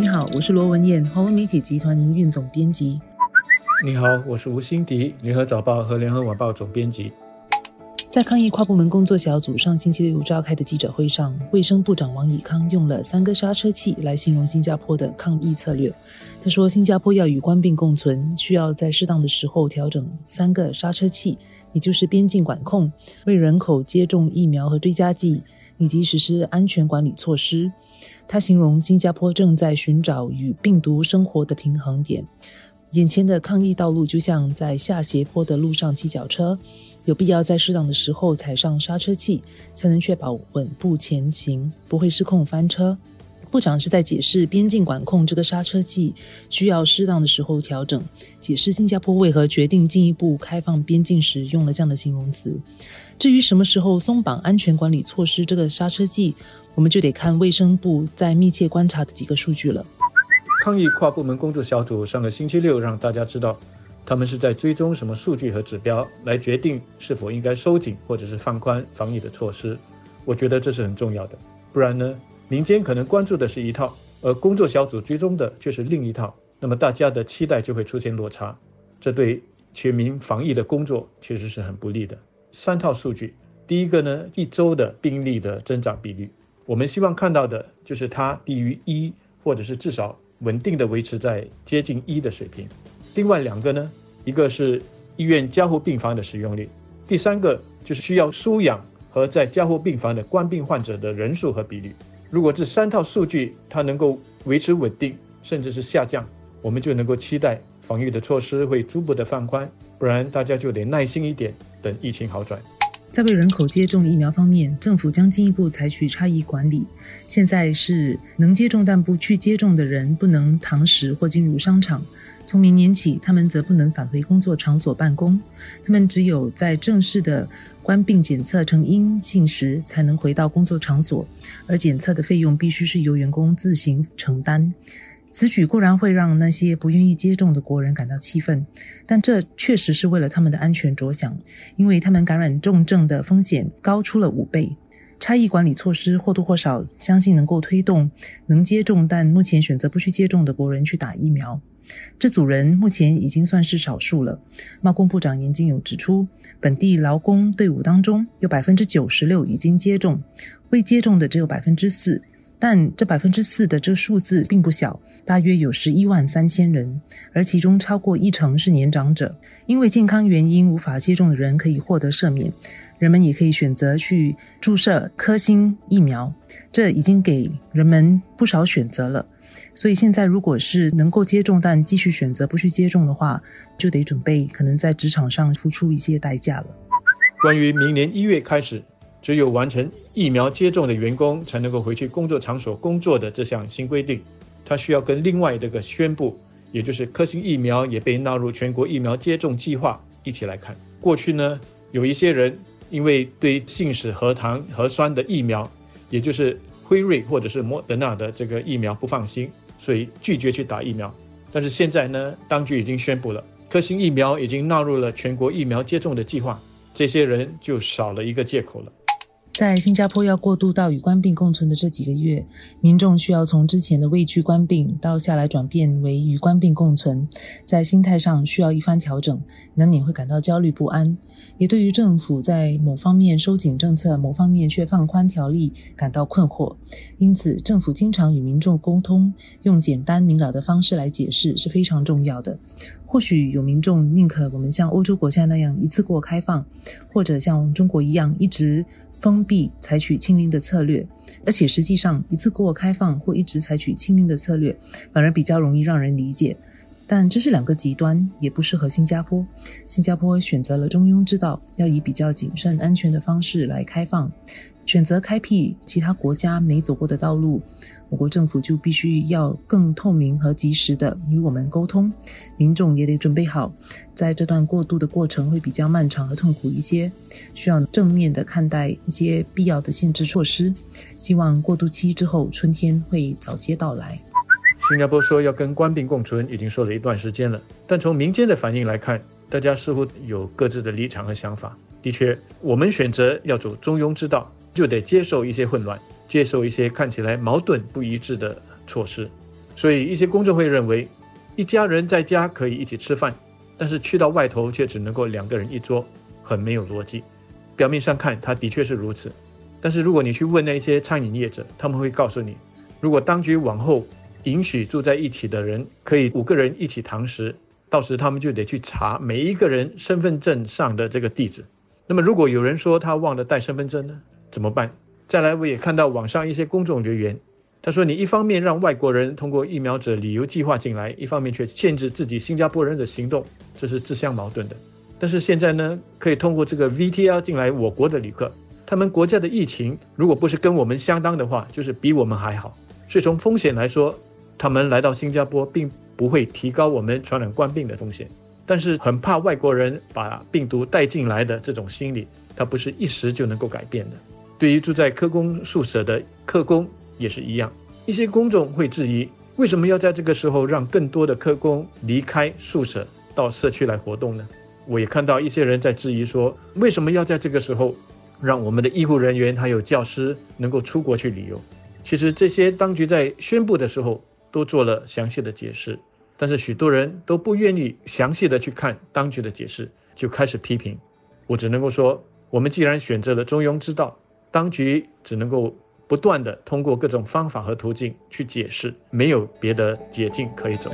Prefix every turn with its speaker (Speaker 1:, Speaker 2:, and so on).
Speaker 1: 你好，我是罗文燕，华文媒体集团营运总编辑。
Speaker 2: 你好，我是吴欣迪，联合早报和联合晚报总编辑。
Speaker 1: 在抗疫跨部门工作小组上星期六召开的记者会上，卫生部长王以康用了“三个刹车器”来形容新加坡的抗疫策略。他说，新加坡要与官病共存，需要在适当的时候调整三个刹车器，也就是边境管控、为人口接种疫苗和追加剂，以及实施安全管理措施。他形容新加坡正在寻找与病毒生活的平衡点。眼前的抗疫道路就像在下斜坡的路上骑脚车。有必要在适当的时候踩上刹车器，才能确保稳步前行，不会失控翻车。部长是在解释边境管控这个刹车器需要适当的时候调整，解释新加坡为何决定进一步开放边境时用了这样的形容词。至于什么时候松绑安全管理措施这个刹车器，我们就得看卫生部在密切观察的几个数据了。
Speaker 2: 抗疫跨部门工作小组上个星期六让大家知道。他们是在追踪什么数据和指标来决定是否应该收紧或者是放宽防疫的措施？我觉得这是很重要的。不然呢，民间可能关注的是一套，而工作小组追踪的却是另一套，那么大家的期待就会出现落差，这对全民防疫的工作确实是很不利的。三套数据，第一个呢，一周的病例的增长比率，我们希望看到的就是它低于一，或者是至少稳定的维持在接近一的水平。另外两个呢，一个是医院加护病房的使用率，第三个就是需要输氧和在加护病房的关病患者的人数和比率。如果这三套数据它能够维持稳定，甚至是下降，我们就能够期待防御的措施会逐步的放宽。不然大家就得耐心一点，等疫情好转。
Speaker 1: 在为人口接种疫苗方面，政府将进一步采取差异管理。现在是能接种但不去接种的人不能堂食或进入商场。从明年起，他们则不能返回工作场所办公，他们只有在正式的官病检测呈阴性时，才能回到工作场所，而检测的费用必须是由员工自行承担。此举固然会让那些不愿意接种的国人感到气愤，但这确实是为了他们的安全着想，因为他们感染重症的风险高出了五倍。差异管理措施或多或少相信能够推动能接种但目前选择不去接种的国人去打疫苗。这组人目前已经算是少数了。贸工部长严金友指出，本地劳工队伍当中有百分之九十六已经接种，未接种的只有百分之四。但这百分之四的这个数字并不小，大约有十一万三千人，而其中超过一成是年长者。因为健康原因无法接种的人可以获得赦免，人们也可以选择去注射科兴疫苗，这已经给人们不少选择了。所以现在，如果是能够接种，但继续选择不去接种的话，就得准备可能在职场上付出一些代价了。
Speaker 2: 关于明年一月开始，只有完成疫苗接种的员工才能够回去工作场所工作的这项新规定，它需要跟另外这个宣布，也就是科兴疫苗也被纳入全国疫苗接种计划一起来看。过去呢，有一些人因为对信使核糖核酸的疫苗，也就是辉瑞或者是莫德纳的这个疫苗不放心。所以拒绝去打疫苗，但是现在呢，当局已经宣布了，科兴疫苗已经纳入了全国疫苗接种的计划，这些人就少了一个借口了。
Speaker 1: 在新加坡要过渡到与官病共存的这几个月，民众需要从之前的畏惧官病到下来转变为与官病共存，在心态上需要一番调整，难免会感到焦虑不安，也对于政府在某方面收紧政策，某方面却放宽条例感到困惑。因此，政府经常与民众沟通，用简单明了的方式来解释是非常重要的。或许有民众宁可我们像欧洲国家那样一次过开放，或者像中国一样一直。封闭，采取清零的策略，而且实际上一次过开放或一直采取清零的策略，反而比较容易让人理解。但这是两个极端，也不适合新加坡。新加坡选择了中庸之道，要以比较谨慎、安全的方式来开放。选择开辟其他国家没走过的道路，我国政府就必须要更透明和及时的与我们沟通，民众也得准备好，在这段过渡的过程会比较漫长和痛苦一些，需要正面的看待一些必要的限制措施。希望过渡期之后，春天会早些到来。
Speaker 2: 新加坡说要跟官兵共存，已经说了一段时间了，但从民间的反应来看，大家似乎有各自的立场和想法。的确，我们选择要走中庸之道。就得接受一些混乱，接受一些看起来矛盾不一致的措施。所以一些公众会认为，一家人在家可以一起吃饭，但是去到外头却只能够两个人一桌，很没有逻辑。表面上看，它的确是如此，但是如果你去问那些餐饮业者，他们会告诉你，如果当局往后允许住在一起的人可以五个人一起堂食，到时他们就得去查每一个人身份证上的这个地址。那么如果有人说他忘了带身份证呢，怎么办？再来，我也看到网上一些公众留言，他说：“你一方面让外国人通过疫苗者旅游计划进来，一方面却限制自己新加坡人的行动，这是自相矛盾的。但是现在呢，可以通过这个 VTL 进来我国的旅客，他们国家的疫情如果不是跟我们相当的话，就是比我们还好。所以从风险来说，他们来到新加坡并不会提高我们传染冠病的风险。但是很怕外国人把病毒带进来的这种心理，它不是一时就能够改变的。”对于住在科工宿舍的科工也是一样，一些公众会质疑，为什么要在这个时候让更多的科工离开宿舍到社区来活动呢？我也看到一些人在质疑说，为什么要在这个时候让我们的医护人员还有教师能够出国去旅游？其实这些当局在宣布的时候都做了详细的解释，但是许多人都不愿意详细的去看当局的解释，就开始批评。我只能够说，我们既然选择了中庸之道。当局只能够不断的通过各种方法和途径去解释，没有别的捷径可以走。